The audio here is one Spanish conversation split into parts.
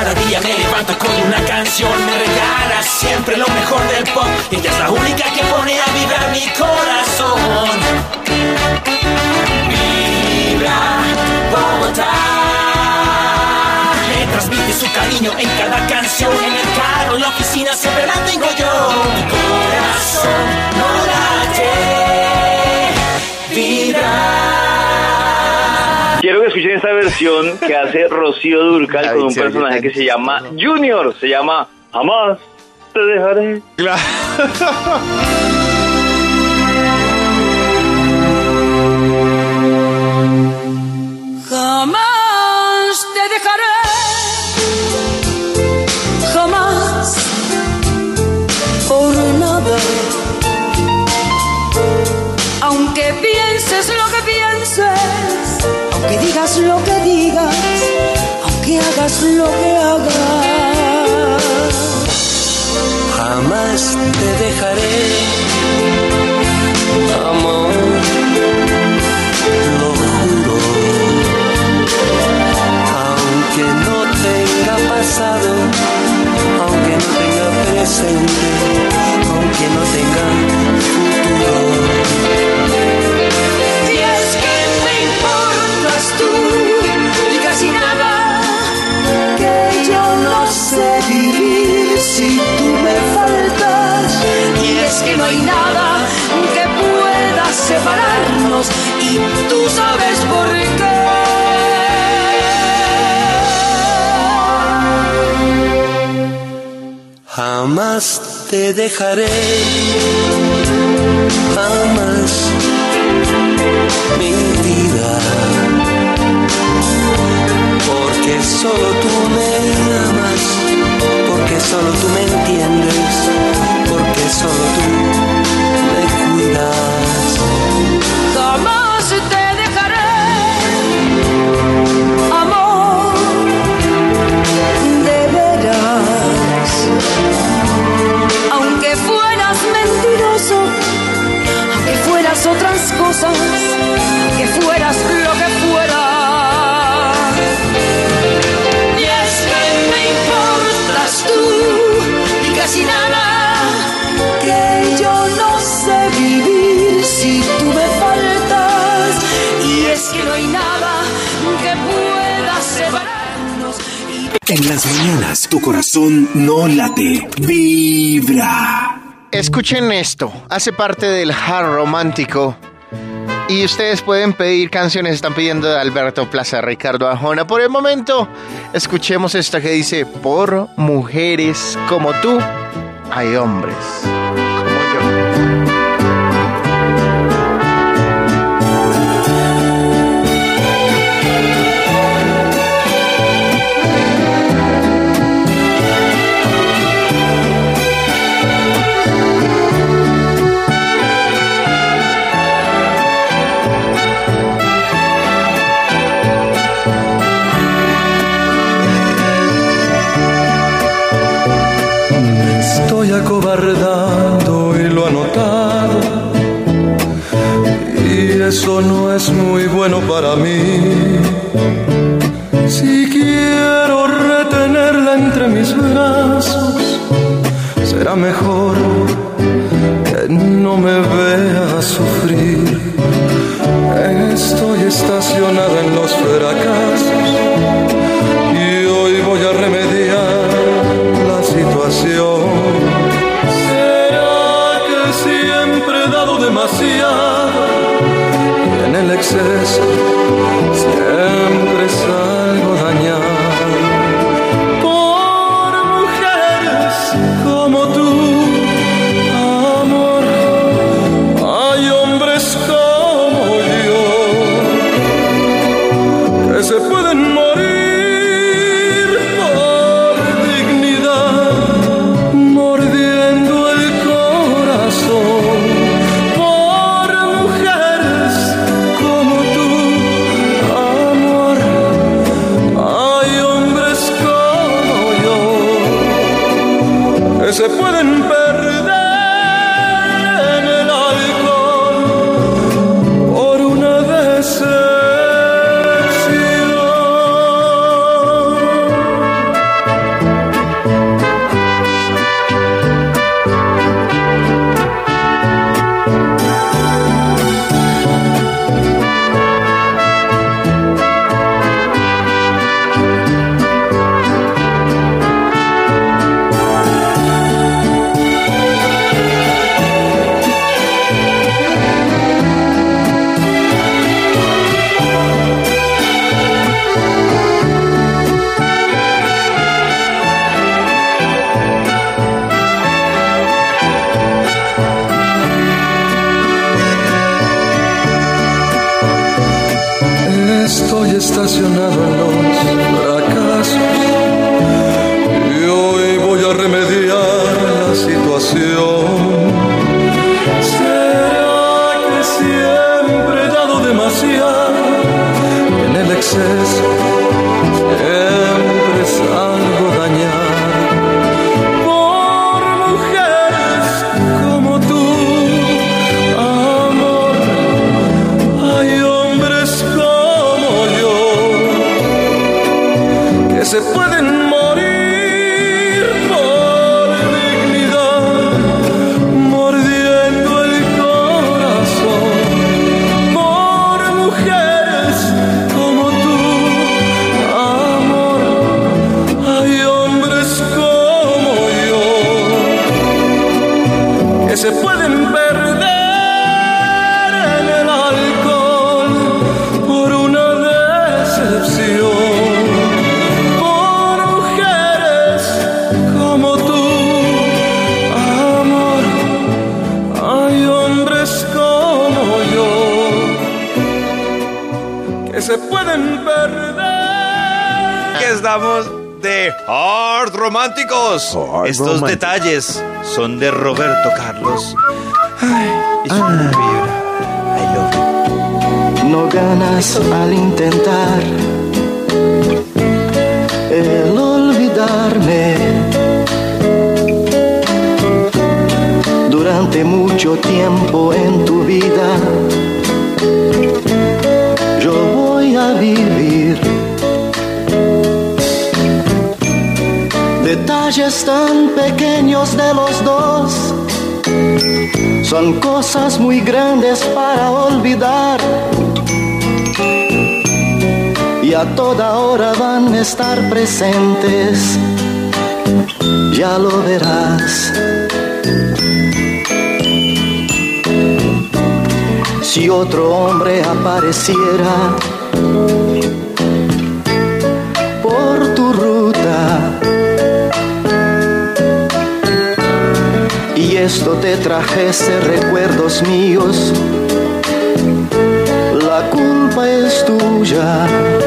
Cada día me levanto con una canción, me regala siempre lo mejor del pop. Ella es la única que pone a vibrar mi corazón. Vibra Bogotá. Me transmite su cariño en cada canción, en el carro, en la oficina, siempre la tengo yo. Mi corazón no late, Quiero que escuchen esta versión que hace Rocío Durcal con un personaje que se llama. Junior. Se llama Jamás te dejaré. Jamás te dejaré, digas lo que digas, aunque hagas lo que hagas. Jamás te dejaré, amor, lo juro. Aunque no tenga pasado, aunque no tenga presente, aunque no tenga Jamás te dejaré, jamás, mi vida, porque solo tú tu corazón no late, vibra. Escuchen esto, hace parte del hard romántico. Y ustedes pueden pedir canciones, están pidiendo de Alberto Plaza, Ricardo Ajona. Por el momento, escuchemos esta que dice, por mujeres como tú, hay hombres eso no es muy bueno para mí. Si quiero retenerla entre mis brazos, será mejor que no me vea sufrir. Estoy estacionada en los fracasos y en el exceso siempre salgo Estos detalles son de Roberto Carlos. Ay, y su vibra. I love you. No ganas al intentar el olvidarme. Durante mucho tiempo en tu vida, Detalles tan pequeños de los dos son cosas muy grandes para olvidar. Y a toda hora van a estar presentes, ya lo verás. Si otro hombre apareciera esto te trajese recuerdos míos, la culpa es tuya.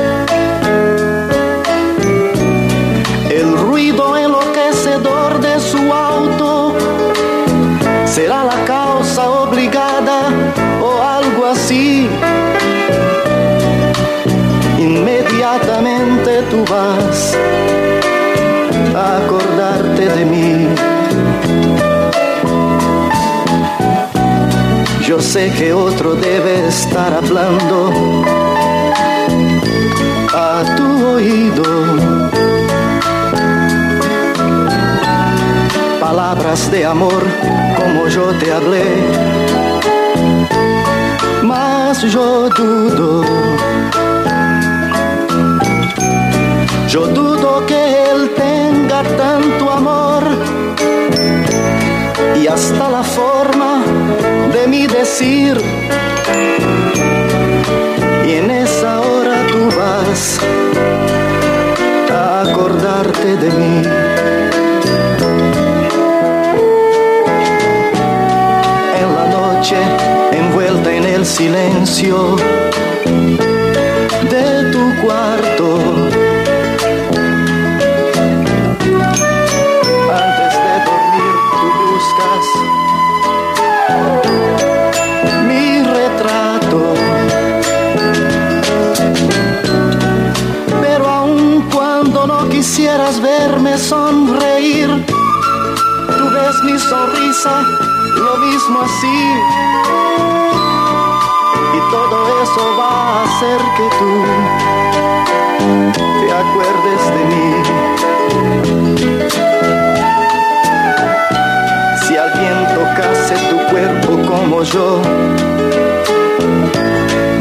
Sé que otro debe estar hablando a tu oído. Palabras de amor como yo te hablé. Mas yo dudo. Yo dudo que él tenga tanto amor y hasta la forma Y en esa hora tú vas a acordarte de mí. En la noche, envuelta en el silencio lo mismo así. Y todo eso va a hacer que tú te acuerdes de mí. Si alguien tocase tu cuerpo como yo,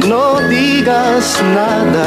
no digas nada.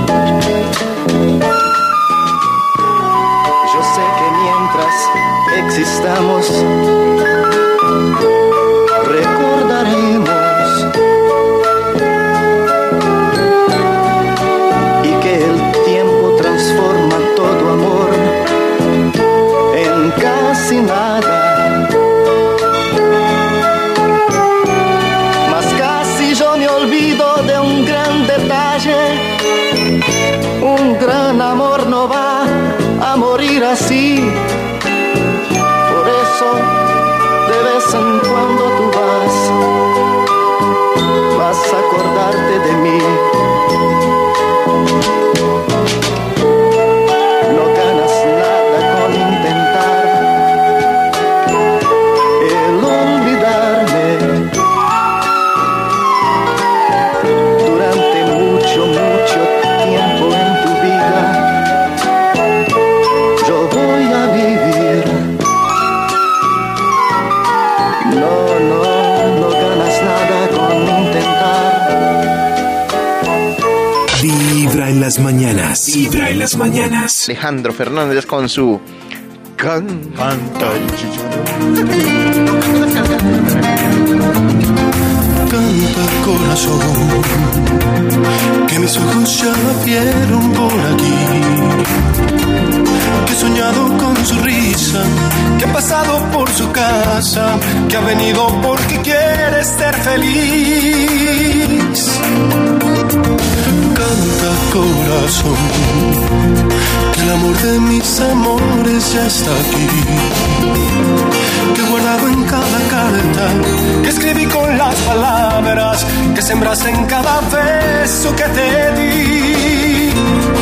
Alejandro Fernández con su can. Canta Canta corazón, que mis ojos ya vieron por aquí. Que he soñado con su risa, que ha pasado por su casa, que ha venido porque quiere ser feliz. Canta corazón, que el amor de mis amores ya está aquí que he guardado en cada carta, que escribí con las palabras, que sembraste en cada beso que te di.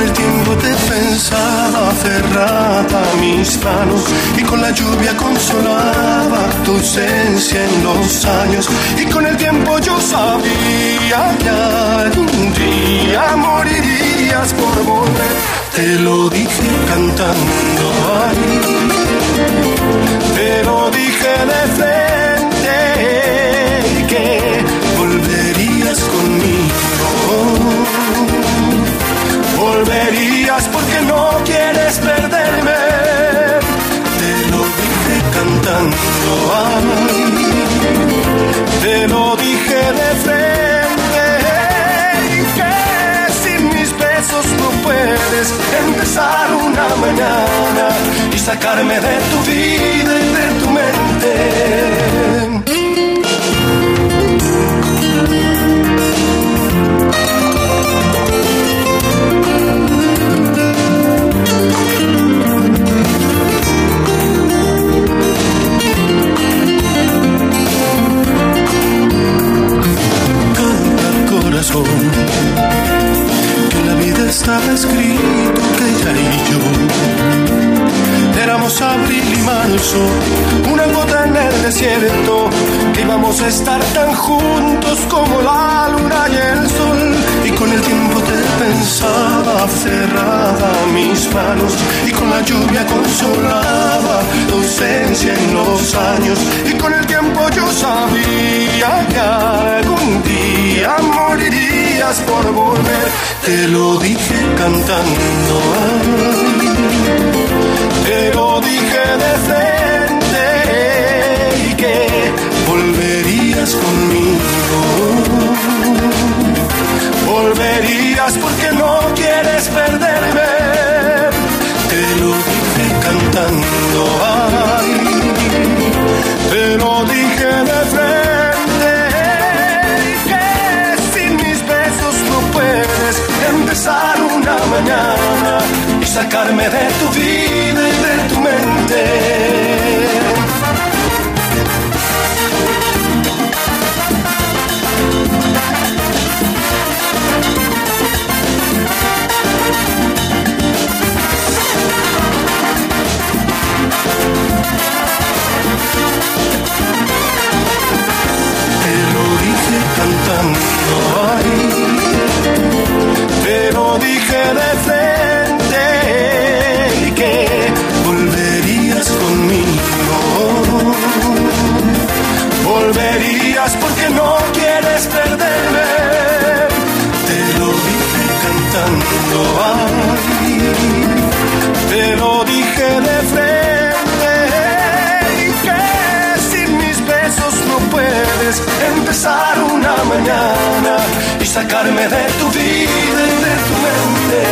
Con el tiempo te pensaba cerrada mis manos, y con la lluvia consolaba tu ausencia en los años. Y con el tiempo yo sabía que algún día morirías por volver. Te lo dije cantando ahí te lo dije de frente Porque no quieres perderme. Te lo dije cantando ay, te lo dije de frente que sin mis besos no puedes empezar una mañana y sacarme de tu vida y de tu mente. Corazón que la vida estaba escrito que ella y yo éramos abril y marzo, una gota en el desierto, que íbamos a estar tan juntos como la luna y el sol. Y con el tiempo te pensaba cerrada mis manos, y con la lluvia consolaba tu ausencia en los años. Y con el tiempo yo sabía Te lo dije cantando. te lo dije de frente y que volverías conmigo. Volverías porque no sacarme de tu vida y de tu mente. Te lo dije cantando ahí, te lo dije de volverías porque no quieres perderme. Te lo dije cantando a mí, te lo dije de frente. Y que sin mis besos no puedes empezar una mañana y sacarme de tu vida y de tu mente.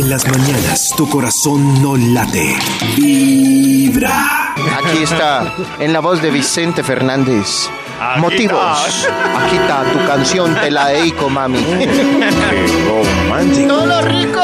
En las mañanas tu corazón no late, vibra. Aquí está, en la voz de Vicente Fernández. Motivos. Aquí está tu canción, te la dedico, mami. Qué romántico. ¡Todo rico!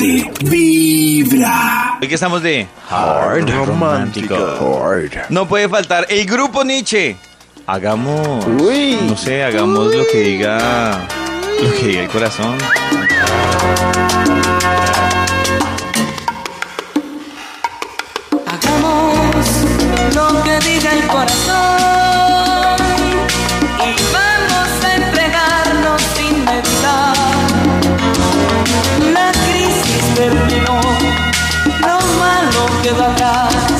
Ponte Vibra. Aquí estamos de Hard Romántico. Hard. No puede faltar el grupo Nietzsche. Hagamos. Uy. No sé, hagamos Uy. lo que diga. Lo que diga el corazón. queda atrás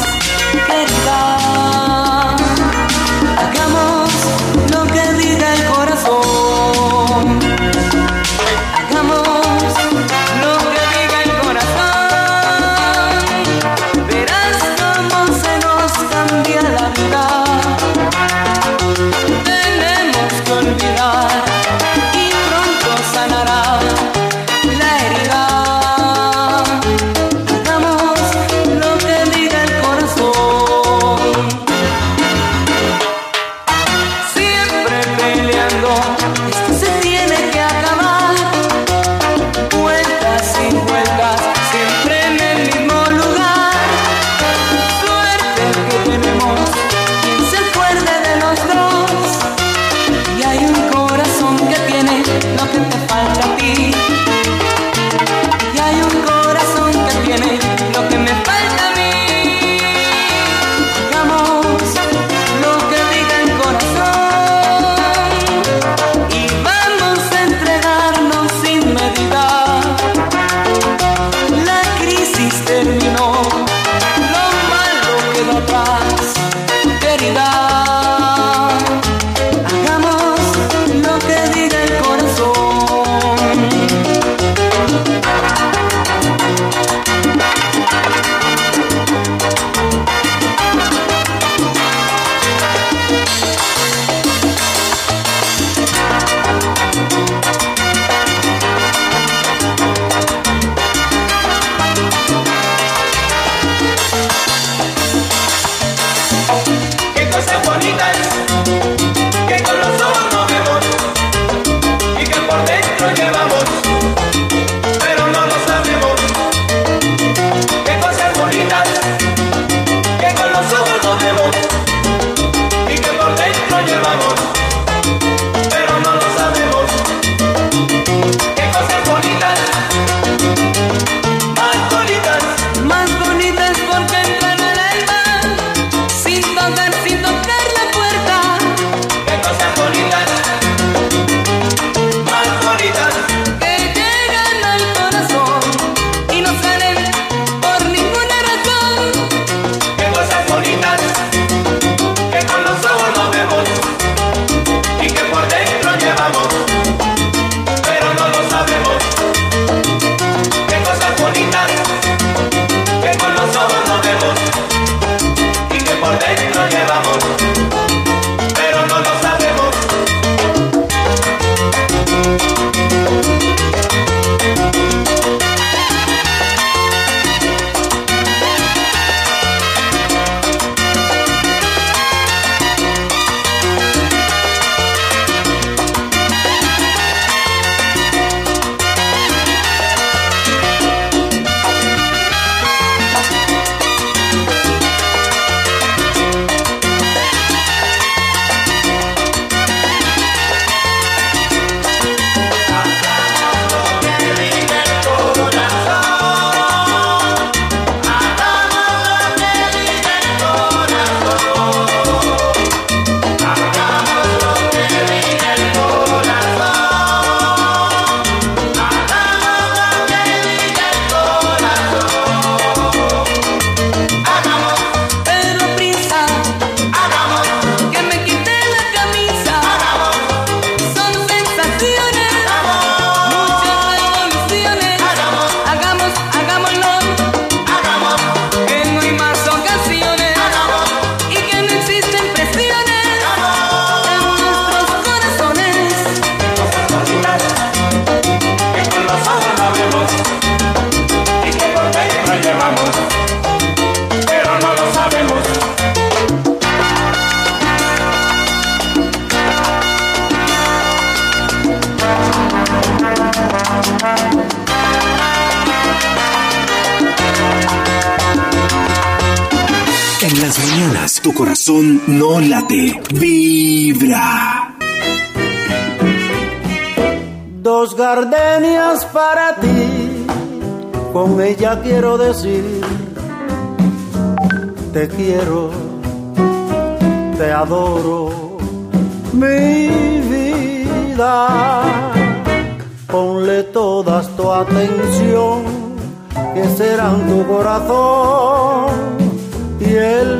Dos gardenias para ti, con ella quiero decir, te quiero, te adoro, mi vida. Ponle todas tu atención, que serán tu corazón y el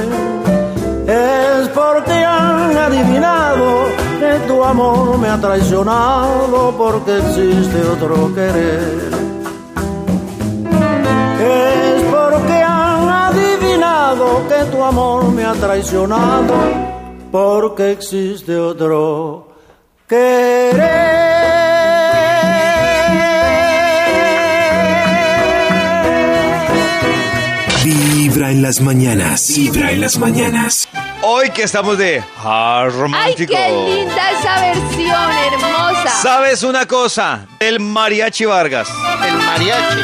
amor me ha traicionado porque existe otro querer. Es porque han adivinado que tu amor me ha traicionado porque existe otro querer. Vibra en las mañanas. Vibra en las mañanas. Hoy que estamos de ¡Ay, romántico. qué linda esa versión, hermosa! ¿Sabes una cosa? El mariachi Vargas. El mariachi.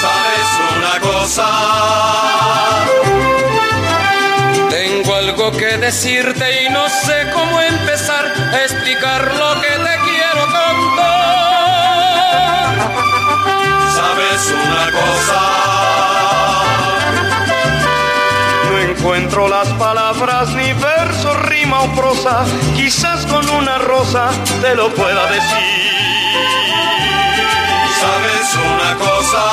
¿Sabes una cosa? Tengo algo que decirte y no sé cómo empezar a explicar lo que te quiero contar. ¿Sabes una cosa? Encuentro las palabras, ni verso, rima o prosa. Quizás con una rosa te lo pueda decir. ¿Sabes una cosa?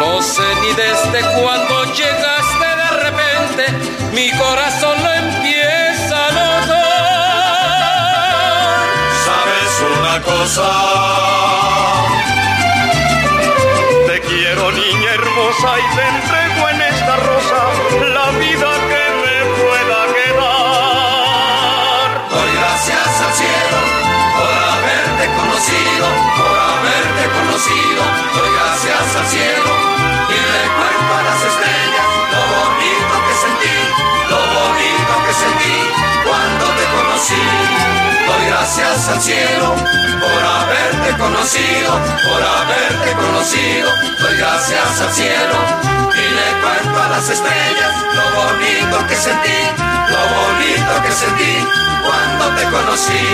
No sé ni desde cuándo llegaste de repente, mi corazón lo empieza a notar. ¿Sabes una cosa? Y entrego en esta rosa la vida que me pueda quedar. Doy gracias al cielo por haberte conocido, por haberte conocido. Doy gracias al cielo y recuerdo a las estrellas lo bonito que sentí, lo bonito que sentí cuando te conocí. Doy gracias al cielo por haberte conocido, por haberte conocido. Doy cielo y le cuento a las estrellas lo bonito que sentí, lo bonito que sentí cuando te conocí.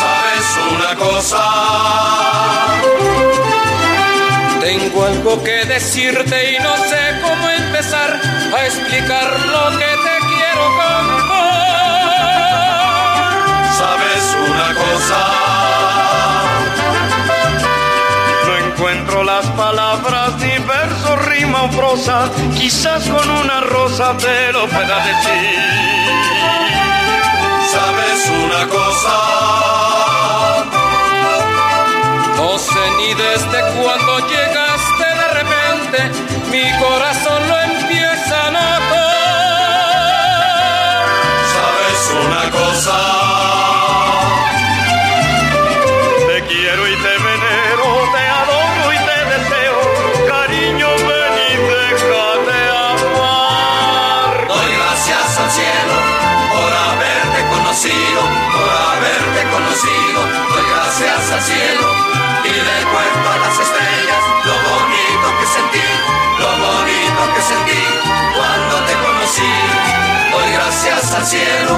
¿Sabes una cosa? Tengo algo que decirte y no sé cómo empezar a explicar lo que te encuentro las palabras una prosa, quizás con una rosa te lo pueda decir. ¿Sabes una cosa? No sé ni desde cuándo llegaste de repente, mi corazón lo cielo y le cuento a las estrellas lo bonito que sentí, lo bonito que sentí cuando te conocí. Doy gracias al cielo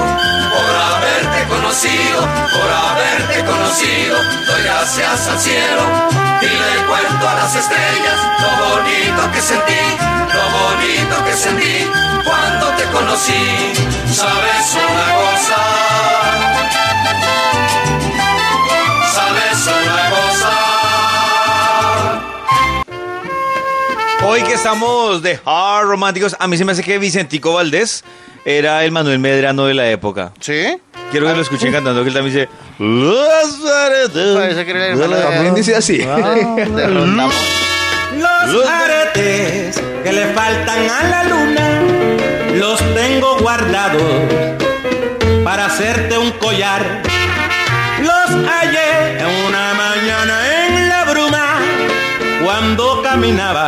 por haberte conocido, por haberte conocido. Doy gracias al cielo y le cuento a las estrellas lo bonito que sentí, lo bonito que sentí cuando te conocí. ¿Sabes una cosa? Hoy que estamos de hard románticos, a mí se me hace que Vicentico Valdés era el Manuel Medrano de la época. ¿Sí? Quiero que lo escuchen cantando, que él también dice... "Los aretes Parece que era el hermano de- También dice así. de Rondamón. Los aretes que le faltan a la luna los tengo guardados para hacerte un collar. Los hallé en una mañana en la bruma cuando caminaba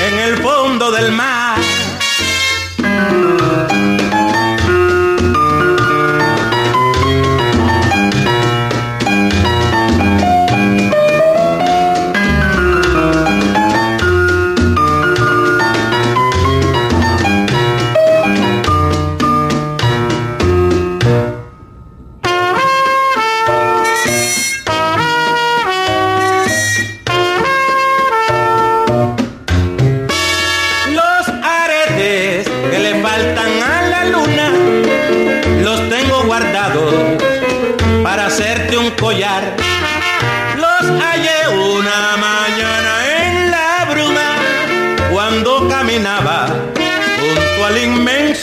en el fondo del mar.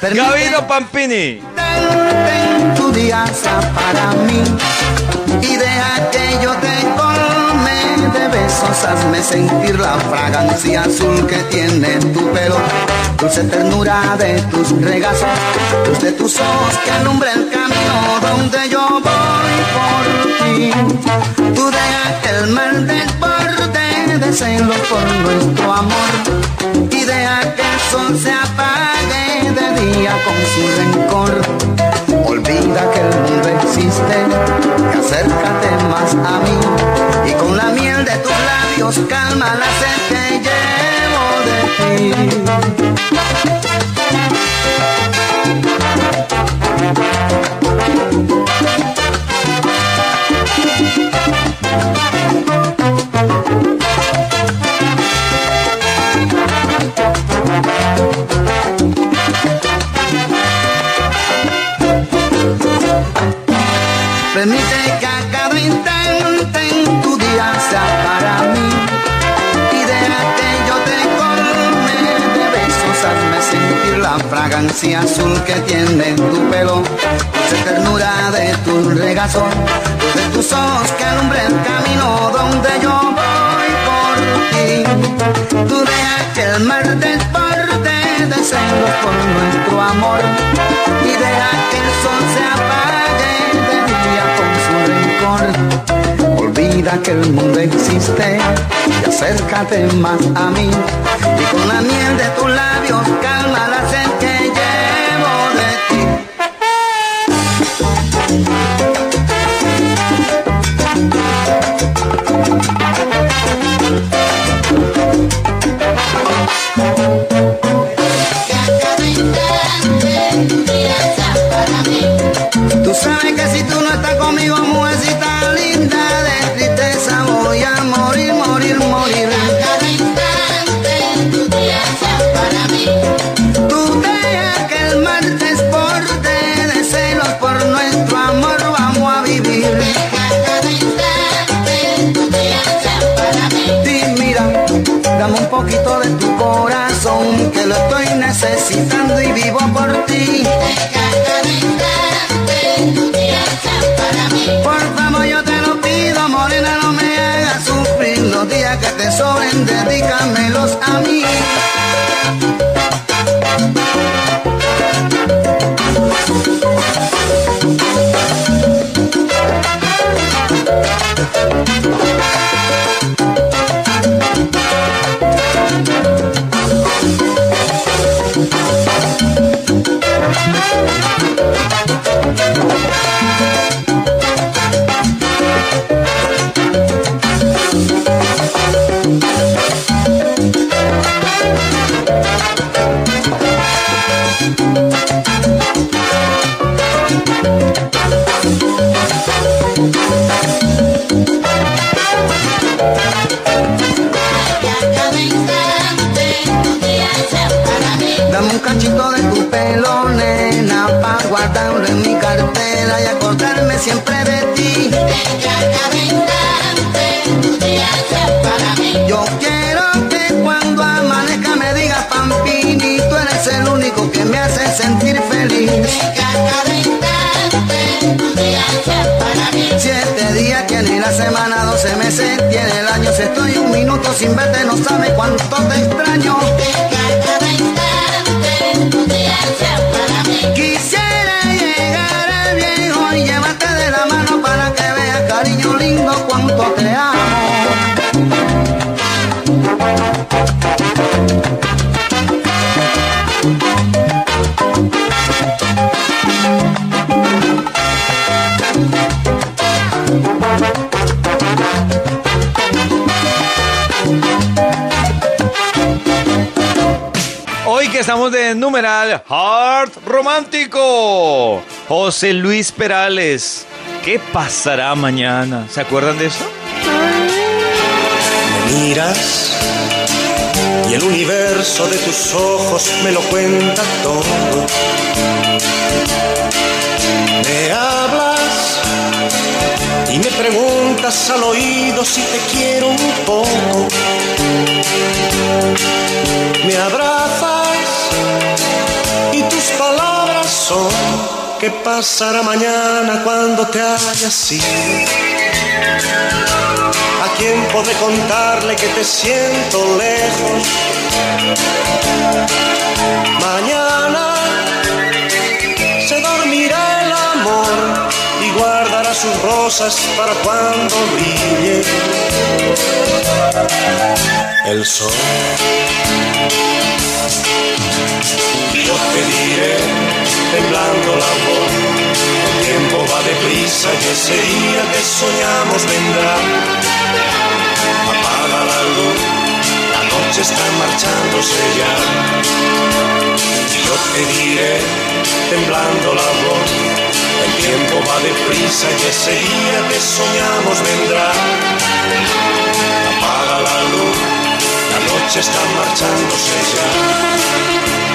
Gabino Pampini. Ten tu día para mí y deja que yo te colme de besos, hazme sentir la fragancia azul que tiene tu pelo, dulce ternura de tus regazos, luz de tus ojos que alumbra el camino donde yo voy por ti. Tú deja que el mar desborde de celos por nuestro amor y deja que el sol se apague de día con su rencor. Olvida que el mundo existe y acércate más a mí. Y con la miel de tus labios calma la sed que llevo de ti. Permite que a cada instante en tu día sea para mí. Y deja que yo te colme de besos, hazme sentir la fragancia azul que tiene tu pelo, dulce ternura de tus regazos, de tus ojos que alumbre el camino donde yo voy por ti. Tú deja que el mar desborde de celos por nuestro amor. Y deja que el sol se apague Olvida que el mundo existe y acércate más a mí. Y con la miel de tus labios calma la sed necesitando y vivo por ti. Por favor, yo te lo pido, morena, no me hagas sufrir. Los días que te sobren, dedícamelos a mí. José Luis Perales. ¿Qué pasará mañana? ¿Se acuerdan de eso? Me miras y el universo de tus ojos me lo cuenta todo. Me hablas y me preguntas al oído si te quiero un poco. Me abrazas y tus palabras son ¿qué pasará mañana cuando te hayas ido? ¿A quién podré contarle que te siento lejos? Mañana se dormirá el amor y guardará sus rosas para cuando brille el sol. Yo te diré, temblando la voz, el tiempo va deprisa y ese día que soñamos vendrá. Apaga la luz, la noche está marchándose ya. Yo te diré, temblando la voz, el tiempo va deprisa y ese día que soñamos vendrá. Apaga la luz, la noche está marchándose ya.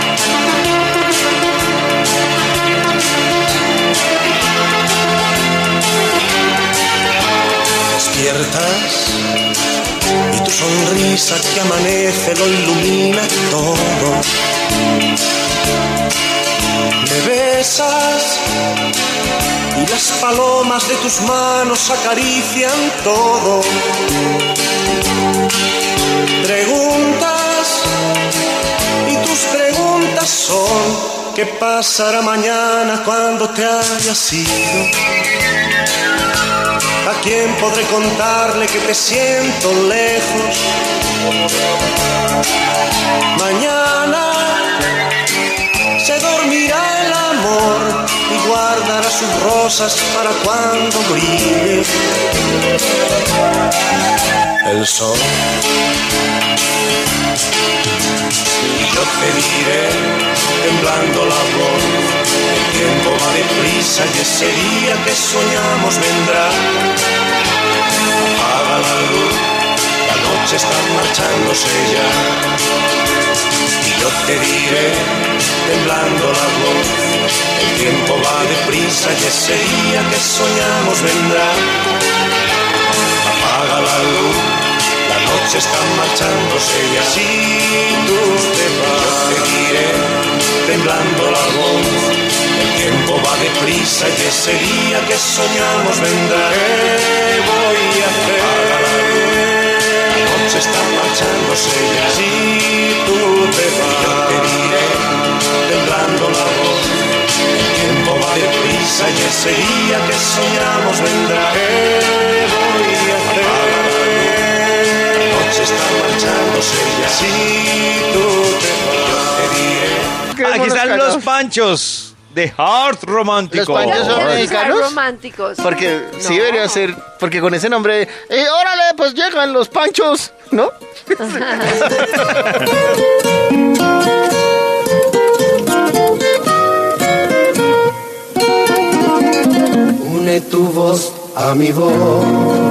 Despiertas y tu sonrisa que amanece lo ilumina todo. Me besas y las palomas de tus manos acarician todo. Preguntas y tus preguntas son ¿qué pasará mañana cuando te hayas ido? ¿A quién podré contarle que te siento lejos? Mañana se dormirá el amor y guardará sus rosas para cuando brille el sol. Y yo te diré, temblando la voz, el tiempo va deprisa y ese día que soñamos vendrá. Apaga la luz, la noche está marchándose ya. Y yo te diré, temblando la voz, el tiempo va deprisa y ese día que soñamos vendrá. Apaga la luz, la noche está marchándose ya. Si tú te vas, yo te diré, temblando la voz, el tiempo va deprisa y ese día que soñamos vendrá. ¿Qué voy a hacer? La noche está marchándose ya. Si tú te vas, yo te diré, temblando la voz. El tiempo va deprisa y ese día que soñamos vendrá. ¿Qué voy Si tú te vas. Aquí están los panchos de Heart Romántico. ¿Los panchos son mexicanos? románticos. Porque sí No. debería ser, porque con ese nombre, eh, órale, pues llegan los panchos, ¿no? Une tu voz a mi voz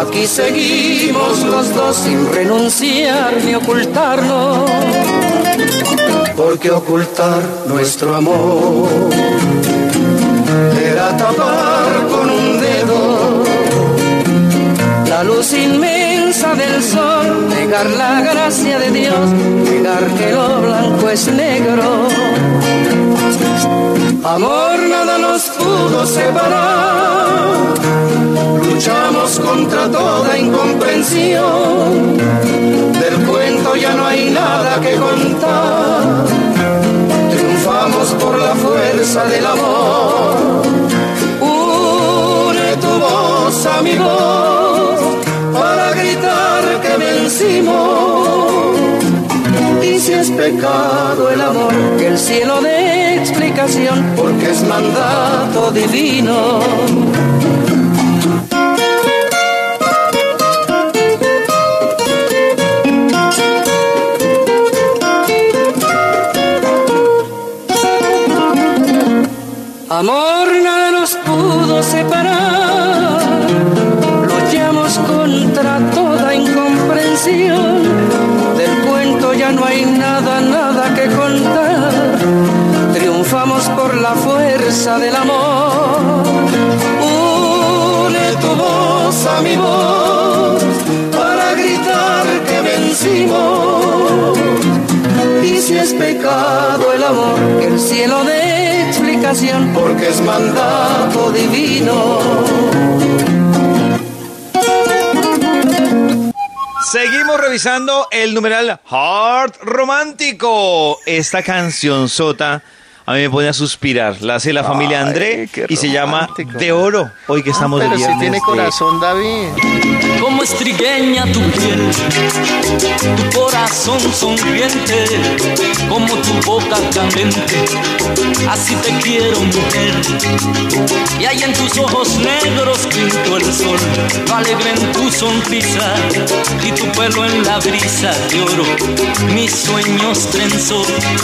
aquí seguimos los dos sin renunciar ni ocultarnos. Porque ocultar nuestro amor era tapar con un dedo la luz inmensa del sol, negar la gracia de Dios, negar que lo blanco es negro. Amor nada nos pudo separar, luchamos contra toda incomprensión. Del cuento ya no hay nada que contar, triunfamos por la fuerza del amor. Une tu voz a mi voz para gritar que vencimos. Si es pecado el amor, que el cielo dé explicación, porque es mandato divino. Del amor. Une tu voz a mi voz para gritar que vencimos. Y si es pecado el amor, que el cielo dé explicación, porque es mandato divino. Seguimos revisando el numeral Heart Romántico. Esta canción sota a mí me pone a suspirar. La hace la familia Ay, André y se llama. De Oro. Hoy que estamos de Pero si viernes tiene de- corazón, David. como estrigueña tu piel, tu corazón sonriente, como tu boca candente, así te quiero mujer. Y hay en tus ojos negros pinto el sol, alegre en tu sonrisa y tu pelo en la brisa de oro. Mis sueños trenzó,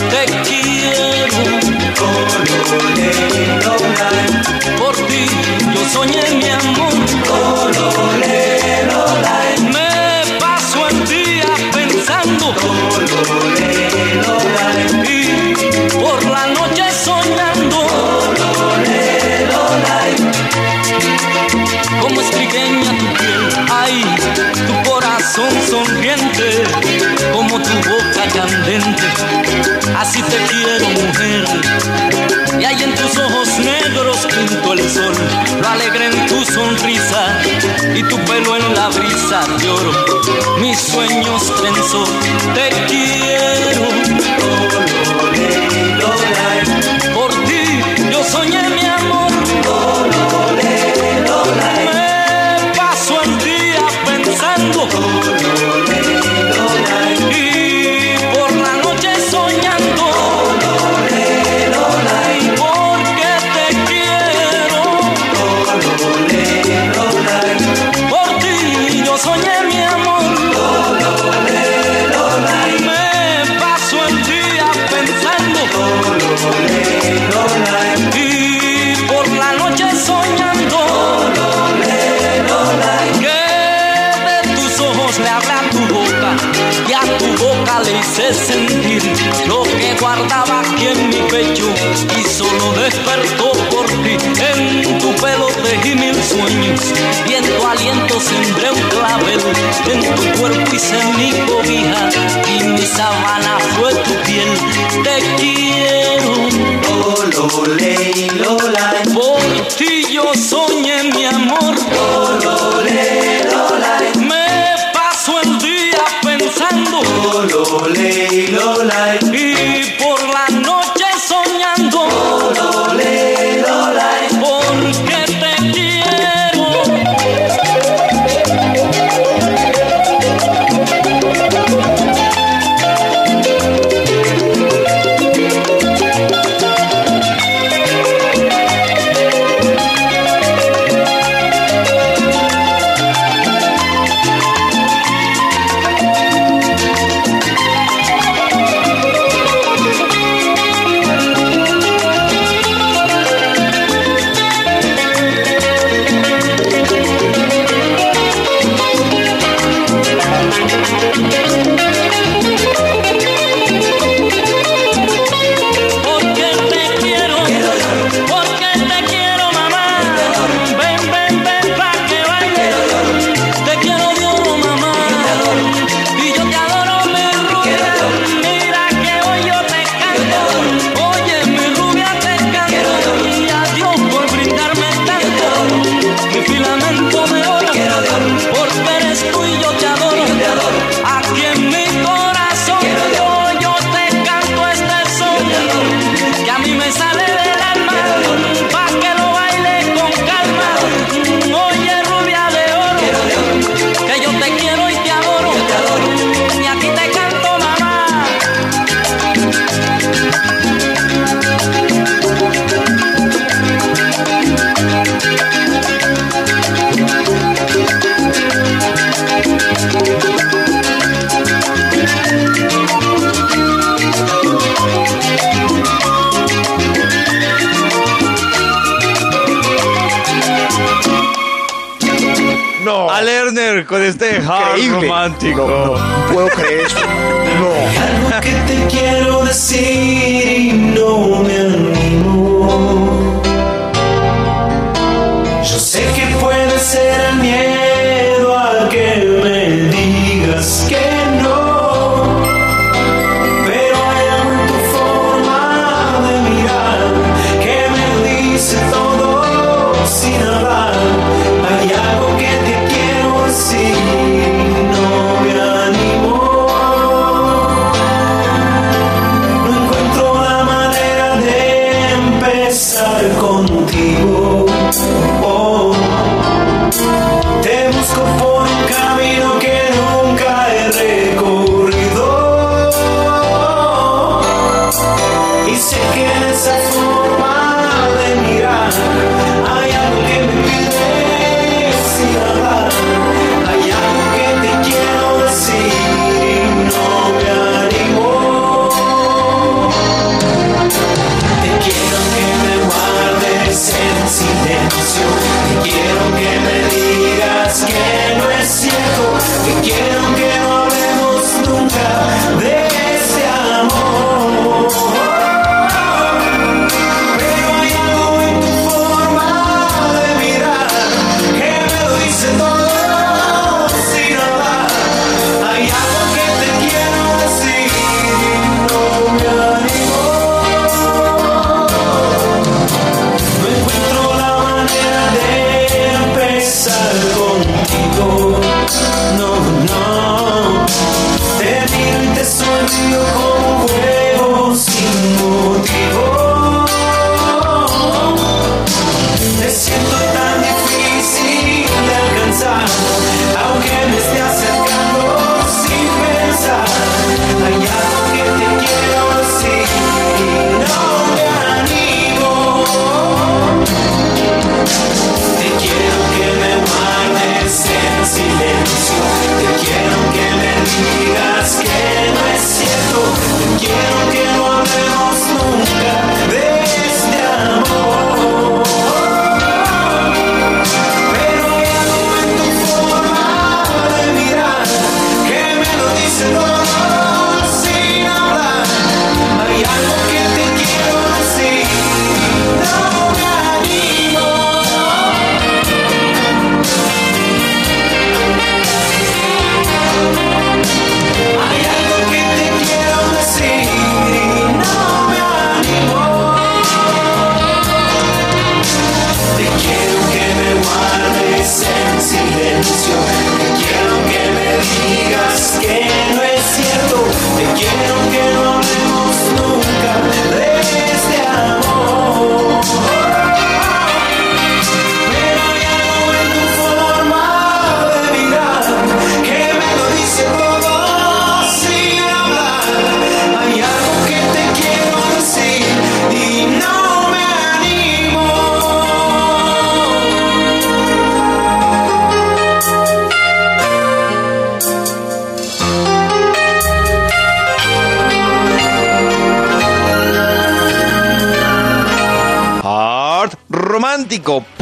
te quiero colorero live. Por ti yo soñé mi amor, colorero live. Me paso el día pensando, colorero live. Y por la noche soñando, colorero live. Como es pequeña tu piel, ay, tu corazón sonriente, como tu boca candente, así te quiero mujer. Y hay en tus ojos negros pinto el sol, lo alegre en tu sonrisa y tu pelo en la brisa de oro. Mis sueños pensó, te quiero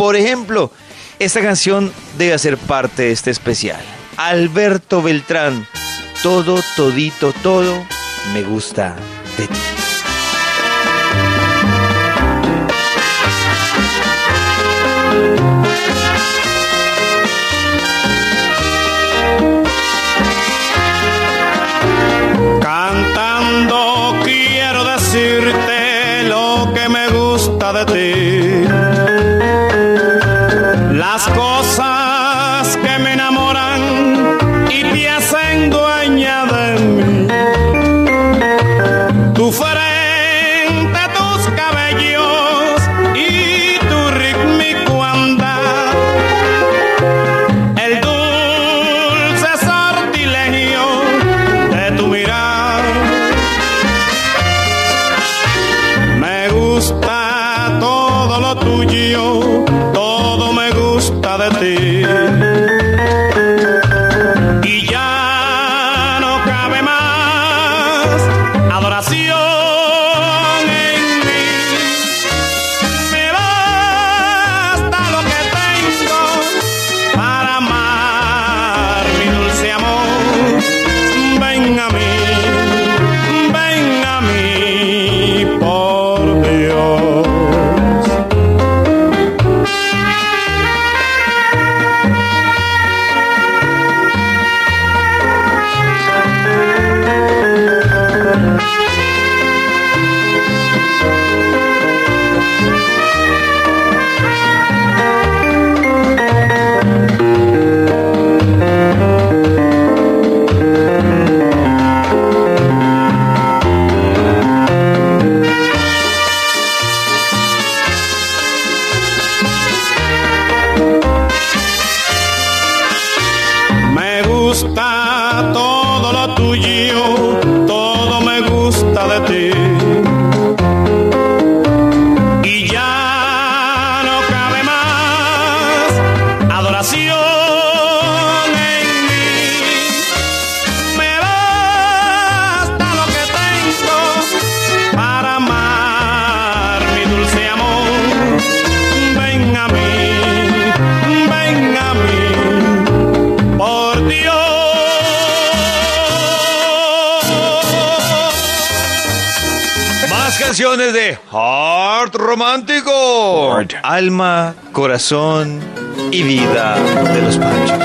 Por ejemplo, esta canción debe hacer parte de este especial. Alberto Beltrán, todo, todito, todo me gusta de ti. Canciones de Heart Romántico. Alma, corazón y vida de los panchos.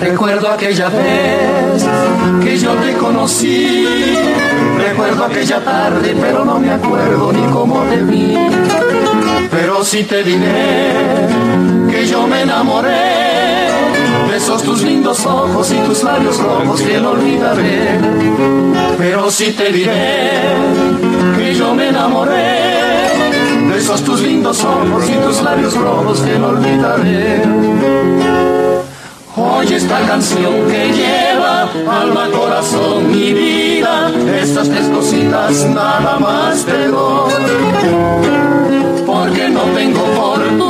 Recuerdo aquella vez que yo te conocí. Recuerdo aquella tarde, pero no me acuerdo ni cómo te vi. Pero sí te diré que yo me enamoré de esos tus lindos ojos y tus labios rojos que no olvidaré. Pero sí te diré que yo me enamoré de esos tus lindos ojos y tus labios rojos que no olvidaré. Oye esta canción que lleva alma, corazón y vida. Estas tres cositas nada más te doy. Porque no tengo fortuna,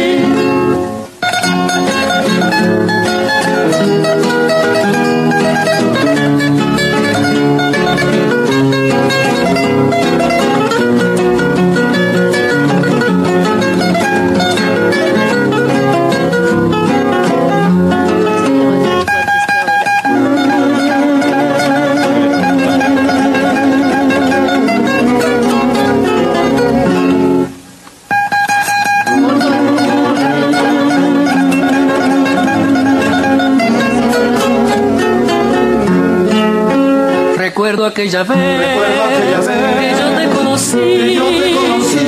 Recuerdo aquella vez, que yo te conocí.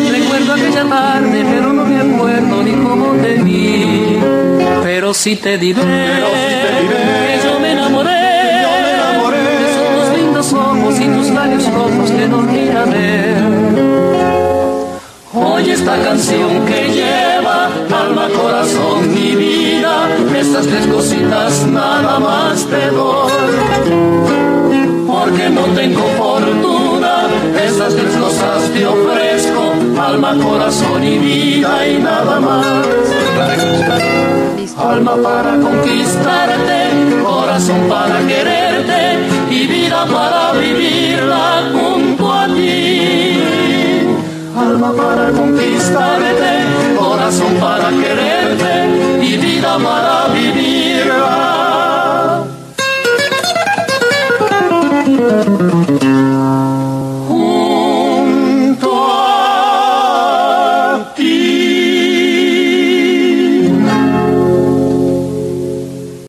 Recuerdo aquella tarde, pero no me acuerdo ni cómo te vi. Pero sí te diré, que yo me enamoré. De esos tus lindos ojos y tus labios rojos que no olvidaré. esta canción que lleva alma, corazón y vida, estas tres cositas nada más te doy. Porque no tengo fortuna, esas tres cosas te ofrezco, alma, corazón y vida y nada más. Alma para conquistarte, corazón para quererte y vida para vivirla junto a ti. Alma para conquistarte, corazón para quererte y vida para vivirla.